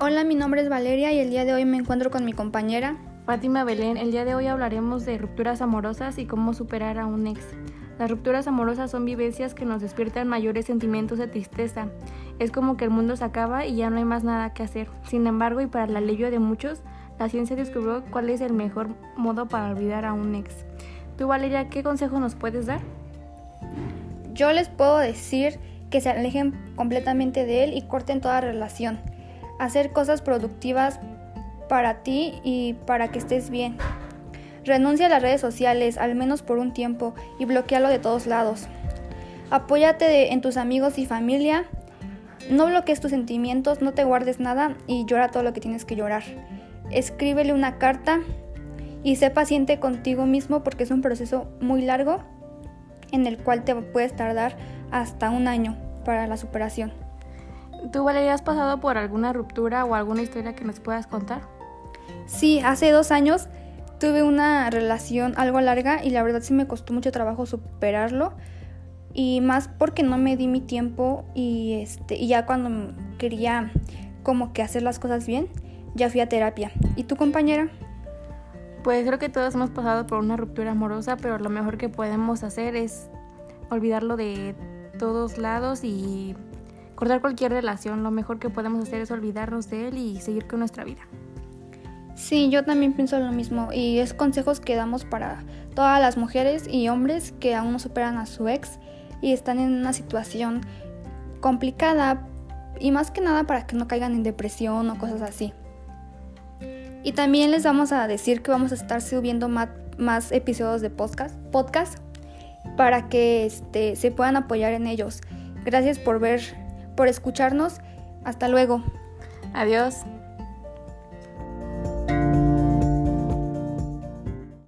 Hola, mi nombre es Valeria y el día de hoy me encuentro con mi compañera Fátima Belén. El día de hoy hablaremos de rupturas amorosas y cómo superar a un ex. Las rupturas amorosas son vivencias que nos despiertan mayores sentimientos de tristeza. Es como que el mundo se acaba y ya no hay más nada que hacer. Sin embargo, y para el alivio de muchos, la ciencia descubrió cuál es el mejor modo para olvidar a un ex. Tú, Valeria, ¿qué consejo nos puedes dar? Yo les puedo decir que se alejen completamente de él y corten toda relación hacer cosas productivas para ti y para que estés bien. Renuncia a las redes sociales, al menos por un tiempo, y bloquealo de todos lados. Apóyate en tus amigos y familia. No bloquees tus sentimientos, no te guardes nada y llora todo lo que tienes que llorar. Escríbele una carta y sé paciente contigo mismo porque es un proceso muy largo en el cual te puedes tardar hasta un año para la superación. ¿Tú, Valeria, has pasado por alguna ruptura o alguna historia que nos puedas contar? Sí, hace dos años tuve una relación algo larga y la verdad sí me costó mucho trabajo superarlo y más porque no me di mi tiempo y este y ya cuando quería como que hacer las cosas bien ya fui a terapia. ¿Y tu compañera? Pues creo que todos hemos pasado por una ruptura amorosa, pero lo mejor que podemos hacer es olvidarlo de todos lados y cortar cualquier relación, lo mejor que podemos hacer es olvidarnos de él y seguir con nuestra vida. Sí, yo también pienso lo mismo y es consejos que damos para todas las mujeres y hombres que aún no superan a su ex y están en una situación complicada y más que nada para que no caigan en depresión o cosas así. Y también les vamos a decir que vamos a estar subiendo más, episodios de podcast, podcast para que este, se puedan apoyar en ellos. Gracias por ver por escucharnos. Hasta luego. Adiós.